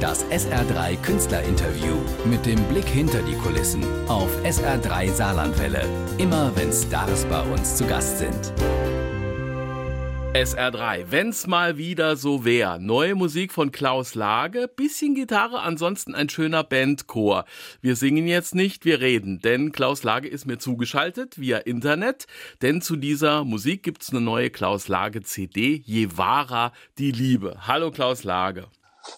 Das SR3 Künstlerinterview mit dem Blick hinter die Kulissen auf SR3 Saarlandwelle. Immer wenn Stars bei uns zu Gast sind. SR3, wenn's mal wieder so wär. Neue Musik von Klaus Lage, bisschen Gitarre, ansonsten ein schöner Bandchor. Wir singen jetzt nicht, wir reden, denn Klaus Lage ist mir zugeschaltet via Internet, denn zu dieser Musik gibt's eine neue Klaus Lage CD, Je wahrer die Liebe. Hallo Klaus Lage.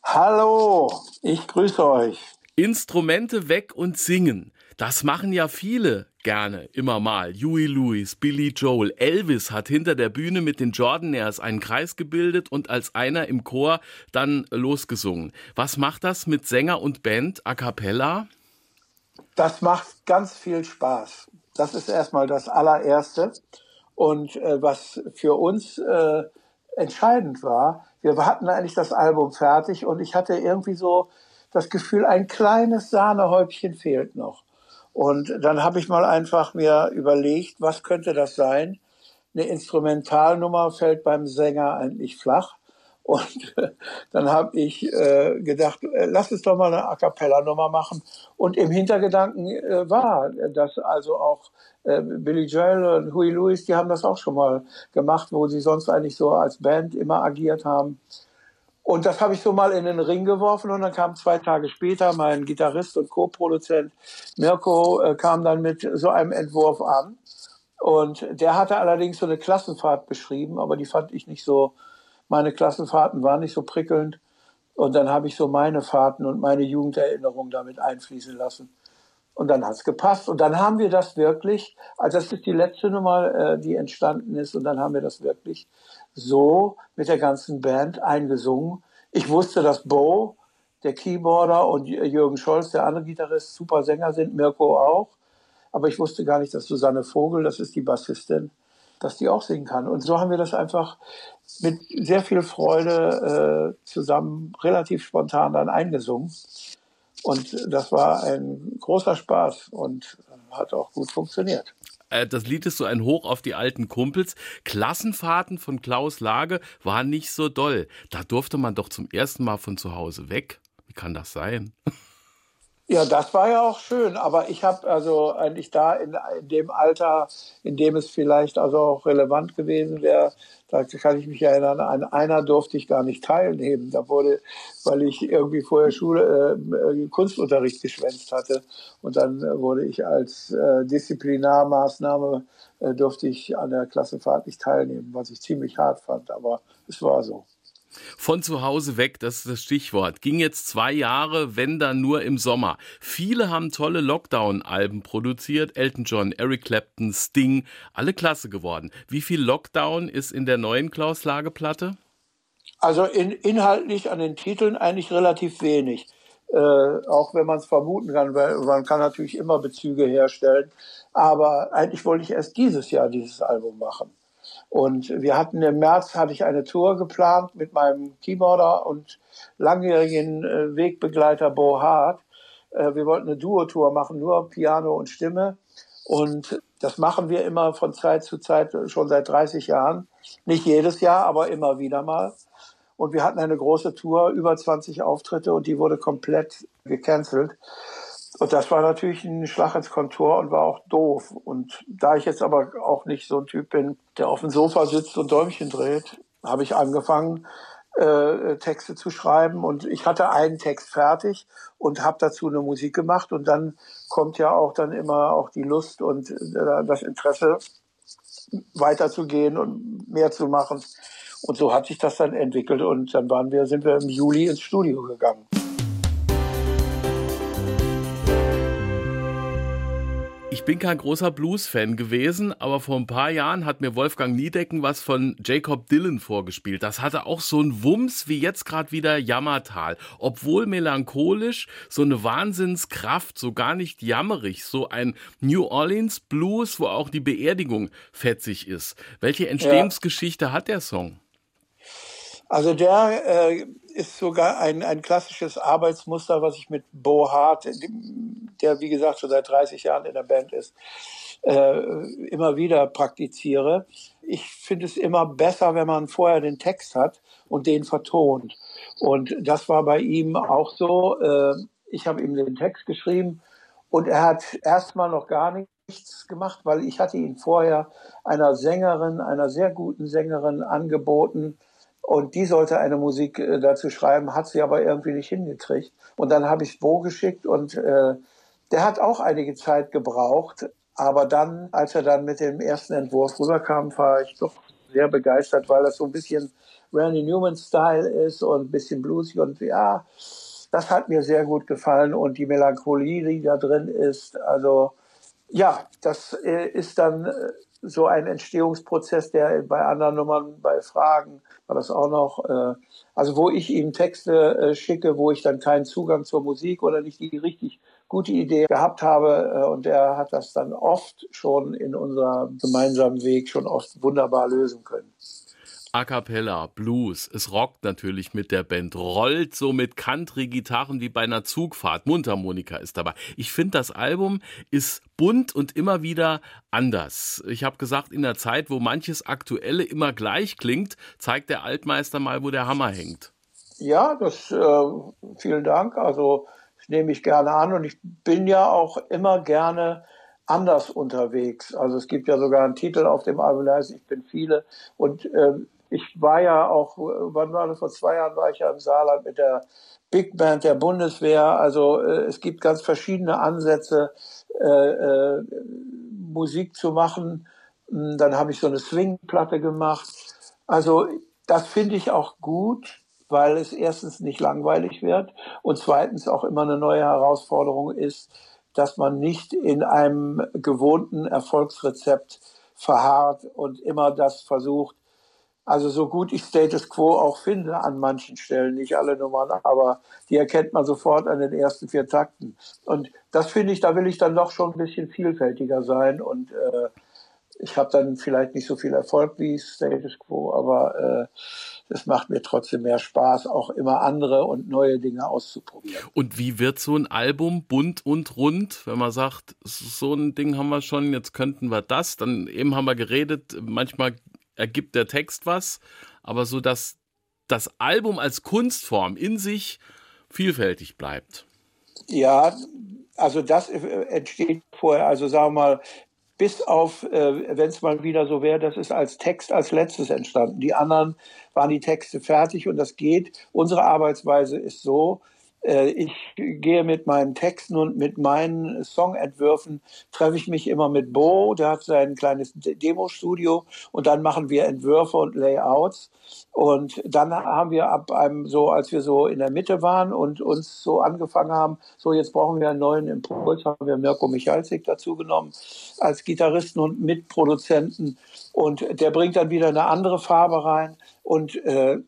Hallo, ich grüße euch. Instrumente weg und singen. Das machen ja viele gerne, immer mal. Huey Lewis, Billy Joel, Elvis hat hinter der Bühne mit den Jordanaires einen Kreis gebildet und als einer im Chor dann losgesungen. Was macht das mit Sänger und Band a cappella? Das macht ganz viel Spaß. Das ist erstmal das allererste. Und äh, was für uns äh, entscheidend war, wir hatten eigentlich das Album fertig und ich hatte irgendwie so das Gefühl, ein kleines Sahnehäubchen fehlt noch. Und dann habe ich mal einfach mir überlegt, was könnte das sein? Eine Instrumentalnummer fällt beim Sänger eigentlich flach. Und dann habe ich äh, gedacht, äh, lass uns doch mal eine A cappella-Nummer machen. Und im Hintergedanken äh, war, dass also auch äh, Billy Joel und Huey Lewis, die haben das auch schon mal gemacht, wo sie sonst eigentlich so als Band immer agiert haben. Und das habe ich so mal in den Ring geworfen und dann kam zwei Tage später mein Gitarrist und Co-Produzent Mirko äh, kam dann mit so einem Entwurf an. Und der hatte allerdings so eine Klassenfahrt beschrieben, aber die fand ich nicht so, meine Klassenfahrten waren nicht so prickelnd. Und dann habe ich so meine Fahrten und meine Jugenderinnerungen damit einfließen lassen. Und dann hat's gepasst. Und dann haben wir das wirklich, also das ist die letzte Nummer, äh, die entstanden ist. Und dann haben wir das wirklich so mit der ganzen Band eingesungen. Ich wusste, dass Bo, der Keyboarder, und Jürgen Scholz, der andere Gitarrist, super Sänger sind, Mirko auch. Aber ich wusste gar nicht, dass Susanne Vogel, das ist die Bassistin, dass die auch singen kann. Und so haben wir das einfach mit sehr viel Freude äh, zusammen relativ spontan dann eingesungen. Und das war ein großer Spaß und hat auch gut funktioniert. Äh, das Lied ist so ein Hoch auf die alten Kumpels. Klassenfahrten von Klaus Lage waren nicht so doll. Da durfte man doch zum ersten Mal von zu Hause weg. Wie kann das sein? Ja, das war ja auch schön, aber ich habe also eigentlich da in, in, dem Alter, in dem es vielleicht also auch relevant gewesen wäre, da kann ich mich erinnern, an einer durfte ich gar nicht teilnehmen. Da wurde, weil ich irgendwie vorher Schule, äh, Kunstunterricht geschwänzt hatte und dann wurde ich als äh, Disziplinarmaßnahme äh, durfte ich an der Klassenfahrt nicht teilnehmen, was ich ziemlich hart fand, aber es war so. Von zu Hause weg, das ist das Stichwort. Ging jetzt zwei Jahre, wenn dann nur im Sommer. Viele haben tolle Lockdown-Alben produziert. Elton John, Eric Clapton, Sting, alle klasse geworden. Wie viel Lockdown ist in der neuen Klaus-Lage-Platte? Also in, inhaltlich an den Titeln eigentlich relativ wenig. Äh, auch wenn man es vermuten kann, weil man kann natürlich immer Bezüge herstellen. Aber eigentlich wollte ich erst dieses Jahr dieses Album machen. Und wir hatten im März hatte ich eine Tour geplant mit meinem Keyboarder und langjährigen äh, Wegbegleiter Bo Hart. Äh, wir wollten eine Duo-Tour machen, nur Piano und Stimme. Und das machen wir immer von Zeit zu Zeit, schon seit 30 Jahren. Nicht jedes Jahr, aber immer wieder mal. Und wir hatten eine große Tour, über 20 Auftritte und die wurde komplett gecancelt. Und das war natürlich ein Schlag ins Kontor und war auch doof. Und da ich jetzt aber auch nicht so ein Typ bin, der auf dem Sofa sitzt und Däumchen dreht, habe ich angefangen, äh, Texte zu schreiben. Und ich hatte einen Text fertig und habe dazu eine Musik gemacht. Und dann kommt ja auch dann immer auch die Lust und äh, das Interesse, weiterzugehen und mehr zu machen. Und so hat sich das dann entwickelt. Und dann waren wir, sind wir im Juli ins Studio gegangen. Ich bin kein großer Blues-Fan gewesen, aber vor ein paar Jahren hat mir Wolfgang Niedecken was von Jacob Dylan vorgespielt. Das hatte auch so einen Wumms wie jetzt gerade wieder Jammertal. Obwohl melancholisch, so eine Wahnsinnskraft, so gar nicht jammerig, so ein New Orleans Blues, wo auch die Beerdigung fetzig ist. Welche Entstehungsgeschichte ja. hat der Song? Also der äh, ist sogar ein, ein klassisches Arbeitsmuster, was ich mit Bo Hart, der wie gesagt schon seit 30 Jahren in der Band ist, äh, immer wieder praktiziere. Ich finde es immer besser, wenn man vorher den Text hat und den vertont. Und das war bei ihm auch so. Äh, ich habe ihm den Text geschrieben und er hat erstmal noch gar nichts gemacht, weil ich hatte ihn vorher einer Sängerin, einer sehr guten Sängerin angeboten und die sollte eine Musik äh, dazu schreiben, hat sie aber irgendwie nicht hingekriegt. Und dann habe ich Bo geschickt und äh, der hat auch einige Zeit gebraucht, aber dann, als er dann mit dem ersten Entwurf rüberkam, war ich doch sehr begeistert, weil das so ein bisschen Randy Newman-Style ist und ein bisschen bluesig und ja, das hat mir sehr gut gefallen und die Melancholie, die da drin ist, also ja, das äh, ist dann äh, so ein Entstehungsprozess, der bei anderen Nummern, bei Fragen war das auch noch, äh, also wo ich ihm Texte schicke, wo ich dann keinen Zugang zur Musik oder nicht die richtig gute Idee gehabt habe und er hat das dann oft schon in unserem gemeinsamen Weg schon oft wunderbar lösen können. A cappella, Blues, es rockt natürlich mit der Band, rollt so mit Country-Gitarren wie bei einer Zugfahrt, Mundharmonika ist dabei. Ich finde, das Album ist bunt und immer wieder anders. Ich habe gesagt, in der Zeit, wo manches Aktuelle immer gleich klingt, zeigt der Altmeister mal, wo der Hammer hängt. Ja, das, äh, vielen Dank. Also, nehme ich gerne an und ich bin ja auch immer gerne anders unterwegs. Also es gibt ja sogar einen Titel auf dem Album, der heißt Ich bin viele. Und äh, ich war ja auch, wann war das, vor zwei Jahren war ich ja im Saarland mit der Big Band der Bundeswehr. Also äh, es gibt ganz verschiedene Ansätze, äh, äh, Musik zu machen. Hm, dann habe ich so eine Swing-Platte gemacht. Also das finde ich auch gut, weil es erstens nicht langweilig wird und zweitens auch immer eine neue Herausforderung ist, dass man nicht in einem gewohnten Erfolgsrezept verharrt und immer das versucht, also so gut ich Status Quo auch finde an manchen Stellen, nicht alle Nummern, aber die erkennt man sofort an den ersten vier Takten. Und das finde ich, da will ich dann doch schon ein bisschen vielfältiger sein und äh, ich habe dann vielleicht nicht so viel Erfolg wie Status Quo, aber äh, es macht mir trotzdem mehr Spaß, auch immer andere und neue Dinge auszuprobieren. Und wie wird so ein Album bunt und rund, wenn man sagt, so ein Ding haben wir schon, jetzt könnten wir das, dann eben haben wir geredet, manchmal ergibt der Text was, aber so, dass das Album als Kunstform in sich vielfältig bleibt. Ja, also das entsteht vorher, also sagen wir mal, bis auf, äh, wenn es mal wieder so wäre, das ist als Text als letztes entstanden. Die anderen waren die Texte fertig und das geht. Unsere Arbeitsweise ist so, ich gehe mit meinen Texten und mit meinen Songentwürfen, treffe ich mich immer mit Bo, der hat sein kleines Demo-Studio und dann machen wir Entwürfe und Layouts. Und dann haben wir ab einem so, als wir so in der Mitte waren und uns so angefangen haben, so jetzt brauchen wir einen neuen Impuls, haben wir Mirko Michalsik dazu genommen als Gitarristen und Mitproduzenten. Und der bringt dann wieder eine andere Farbe rein. Und äh,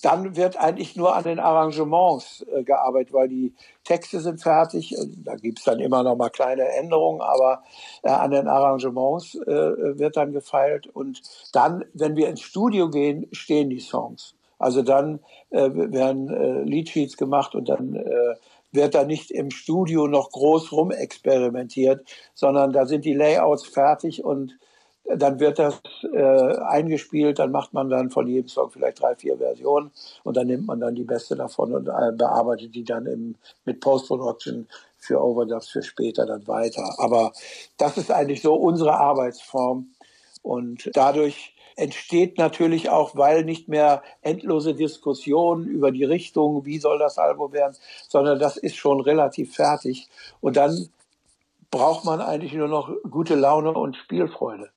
dann wird eigentlich nur an den Arrangements äh, gearbeitet, weil die Texte sind fertig. Da gibt's dann immer noch mal kleine Änderungen, aber äh, an den Arrangements äh, wird dann gefeilt. Und dann, wenn wir ins Studio gehen, stehen die Songs. Also dann äh, werden äh, Leadsheets gemacht und dann äh, wird da nicht im Studio noch groß rumexperimentiert, sondern da sind die Layouts fertig und dann wird das äh, eingespielt, dann macht man dann von jedem Song vielleicht drei, vier Versionen und dann nimmt man dann die beste davon und äh, bearbeitet die dann im, mit Post-Production für Overdubs für später dann weiter. Aber das ist eigentlich so unsere Arbeitsform und dadurch entsteht natürlich auch, weil nicht mehr endlose Diskussionen über die Richtung, wie soll das Album werden, sondern das ist schon relativ fertig und dann braucht man eigentlich nur noch gute Laune und Spielfreude.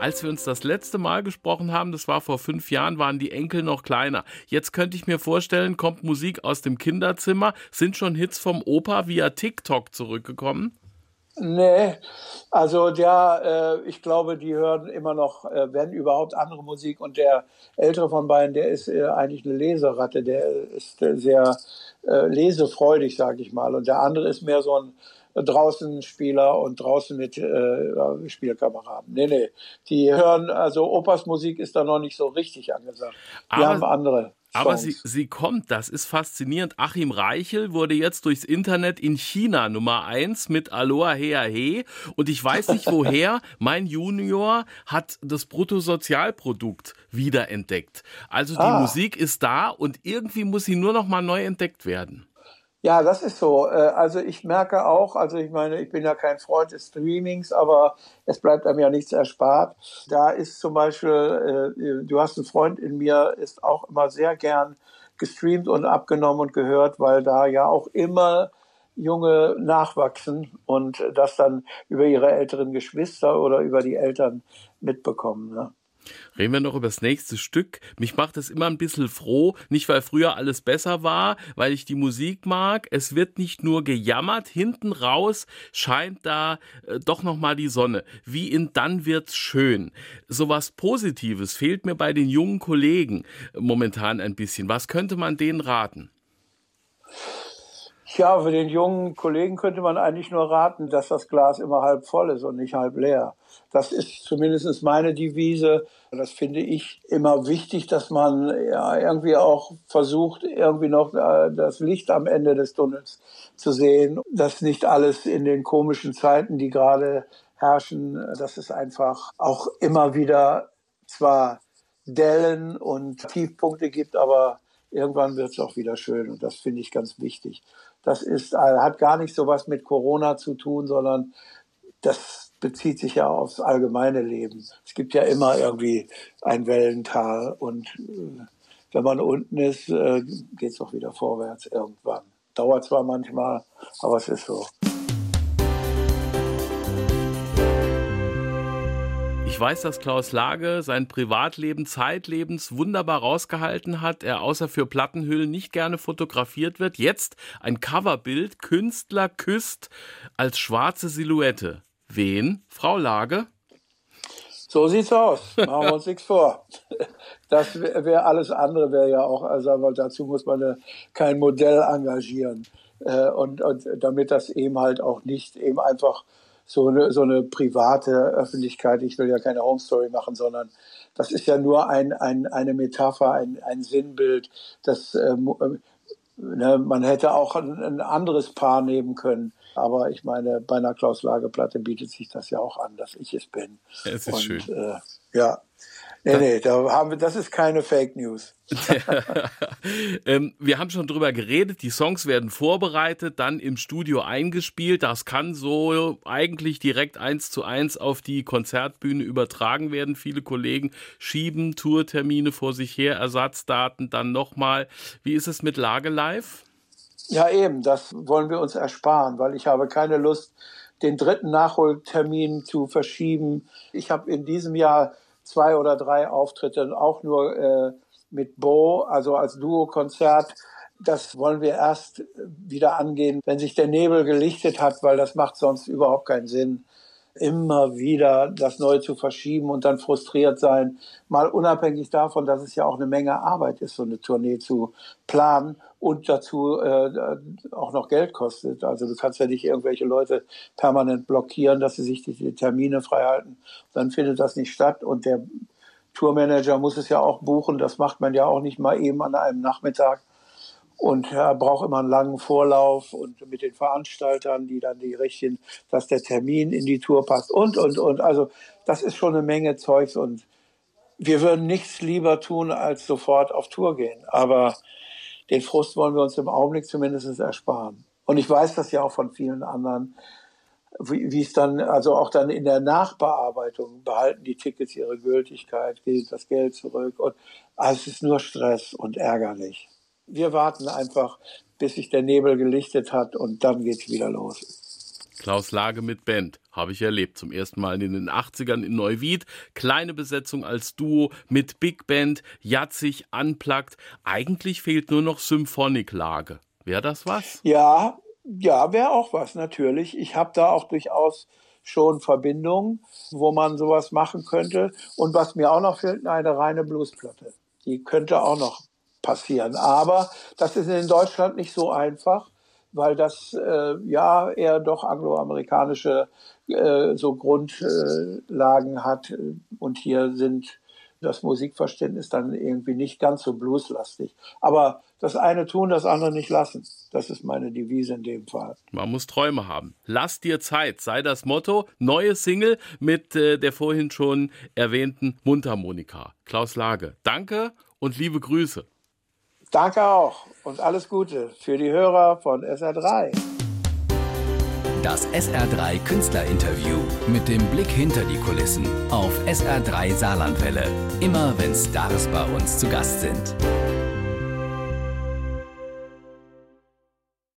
Als wir uns das letzte Mal gesprochen haben, das war vor fünf Jahren, waren die Enkel noch kleiner. Jetzt könnte ich mir vorstellen, kommt Musik aus dem Kinderzimmer. Sind schon Hits vom Opa via TikTok zurückgekommen? Nee, also der, äh, ich glaube, die hören immer noch, äh, wenn überhaupt, andere Musik. Und der ältere von beiden, der ist äh, eigentlich eine Leseratte, der ist äh, sehr äh, lesefreudig, sage ich mal. Und der andere ist mehr so ein draußen Spieler und draußen mit äh, Spielkameraden. Nee, nee. Die hören, also Opas Musik ist da noch nicht so richtig angesagt. Aber haben andere. Aber sie, sie kommt, das ist faszinierend. Achim Reichel wurde jetzt durchs Internet in China Nummer eins mit Aloha Hea He. Und ich weiß nicht woher, mein Junior hat das Bruttosozialprodukt wiederentdeckt. Also die ah. Musik ist da und irgendwie muss sie nur noch mal neu entdeckt werden. Ja, das ist so. Äh, also ich merke auch, also ich meine, ich bin ja kein Freund des Streamings, aber es bleibt einem ja nichts erspart. Da ist zum Beispiel, äh, du hast einen Freund in mir, ist auch immer sehr gern gestreamt und abgenommen und gehört, weil da ja auch immer junge nachwachsen und das dann über ihre älteren Geschwister oder über die Eltern mitbekommen. Ne? Reden wir noch über das nächste Stück. Mich macht es immer ein bisschen froh, nicht weil früher alles besser war, weil ich die Musik mag. Es wird nicht nur gejammert, hinten raus scheint da äh, doch noch mal die Sonne. Wie in Dann wird's schön. Sowas Positives fehlt mir bei den jungen Kollegen momentan ein bisschen. Was könnte man denen raten? Ja, für den jungen Kollegen könnte man eigentlich nur raten, dass das Glas immer halb voll ist und nicht halb leer. Das ist zumindest meine Devise. Das finde ich immer wichtig, dass man ja, irgendwie auch versucht, irgendwie noch äh, das Licht am Ende des Tunnels zu sehen. Dass nicht alles in den komischen Zeiten, die gerade herrschen, dass es einfach auch immer wieder zwar Dellen und Tiefpunkte gibt, aber irgendwann wird es auch wieder schön und das finde ich ganz wichtig. Das ist, äh, hat gar nicht so was mit Corona zu tun, sondern das bezieht sich ja aufs allgemeine Leben. Es gibt ja immer irgendwie ein Wellental und äh, wenn man unten ist, äh, geht es auch wieder vorwärts irgendwann. Dauert zwar manchmal, aber es ist so. Ich weiß, dass Klaus Lage sein Privatleben zeitlebens wunderbar rausgehalten hat. Er außer für Plattenhüllen nicht gerne fotografiert wird. Jetzt ein Coverbild. Künstler küsst als schwarze Silhouette. Wen? Frau Lage? So sieht's aus. Machen wir uns nichts vor. Das wäre alles andere wäre ja auch, also weil dazu muss man ja kein Modell engagieren. Äh, und, und damit das eben halt auch nicht eben einfach so eine, so eine private Öffentlichkeit, ich will ja keine Home Story machen, sondern das ist ja nur ein, ein, eine Metapher, ein, ein Sinnbild. Das, ähm, ne, man hätte auch ein, ein anderes Paar nehmen können aber ich meine, bei einer Klaus-Lage-Platte bietet sich das ja auch an, dass ich es bin. Es ist Und, schön. Äh, ja. Nee, nee, da haben wir, das ist keine Fake News. ähm, wir haben schon drüber geredet, die Songs werden vorbereitet, dann im Studio eingespielt. Das kann so eigentlich direkt eins zu eins auf die Konzertbühne übertragen werden. Viele Kollegen schieben Tourtermine vor sich her, Ersatzdaten dann nochmal. Wie ist es mit Lage live? Ja, eben, das wollen wir uns ersparen, weil ich habe keine Lust, den dritten Nachholtermin zu verschieben. Ich habe in diesem Jahr zwei oder drei Auftritte, auch nur äh, mit Bo, also als Duo-Konzert. Das wollen wir erst wieder angehen, wenn sich der Nebel gelichtet hat, weil das macht sonst überhaupt keinen Sinn immer wieder das neu zu verschieben und dann frustriert sein. Mal unabhängig davon, dass es ja auch eine Menge Arbeit ist, so eine Tournee zu planen und dazu äh, auch noch Geld kostet. Also du kannst ja nicht irgendwelche Leute permanent blockieren, dass sie sich die Termine freihalten. Dann findet das nicht statt und der Tourmanager muss es ja auch buchen. Das macht man ja auch nicht mal eben an einem Nachmittag und er braucht immer einen langen Vorlauf und mit den Veranstaltern, die dann die richtigen, dass der Termin in die Tour passt und, und, und. Also das ist schon eine Menge Zeugs und wir würden nichts lieber tun, als sofort auf Tour gehen. Aber den Frust wollen wir uns im Augenblick zumindest ersparen. Und ich weiß das ja auch von vielen anderen, wie, es dann, also auch dann in der Nachbearbeitung behalten die Tickets ihre Gültigkeit, geht das Geld zurück und also es ist nur Stress und ärgerlich wir warten einfach, bis sich der Nebel gelichtet hat und dann geht's wieder los. Klaus Lage mit Band, habe ich erlebt. Zum ersten Mal in den 80ern in Neuwied. Kleine Besetzung als Duo mit Big Band, jatzig, unplugged. Eigentlich fehlt nur noch Symphoniklage. Wäre das was? Ja, ja, wäre auch was, natürlich. Ich habe da auch durchaus schon Verbindungen, wo man sowas machen könnte. Und was mir auch noch fehlt, eine reine Bluesplatte. Die könnte auch noch passieren. Aber das ist in Deutschland nicht so einfach, weil das äh, ja eher doch angloamerikanische äh, so Grundlagen hat. Und hier sind das Musikverständnis dann irgendwie nicht ganz so blueslastig. Aber das eine tun, das andere nicht lassen. Das ist meine Devise in dem Fall. Man muss Träume haben. Lass dir Zeit, sei das Motto. Neue Single mit äh, der vorhin schon erwähnten Mundharmonika. Klaus Lage, danke und liebe Grüße. Danke auch und alles Gute für die Hörer von SR3. Das SR3 Künstlerinterview mit dem Blick hinter die Kulissen auf SR3 Saarlandwelle. Immer wenn Stars bei uns zu Gast sind.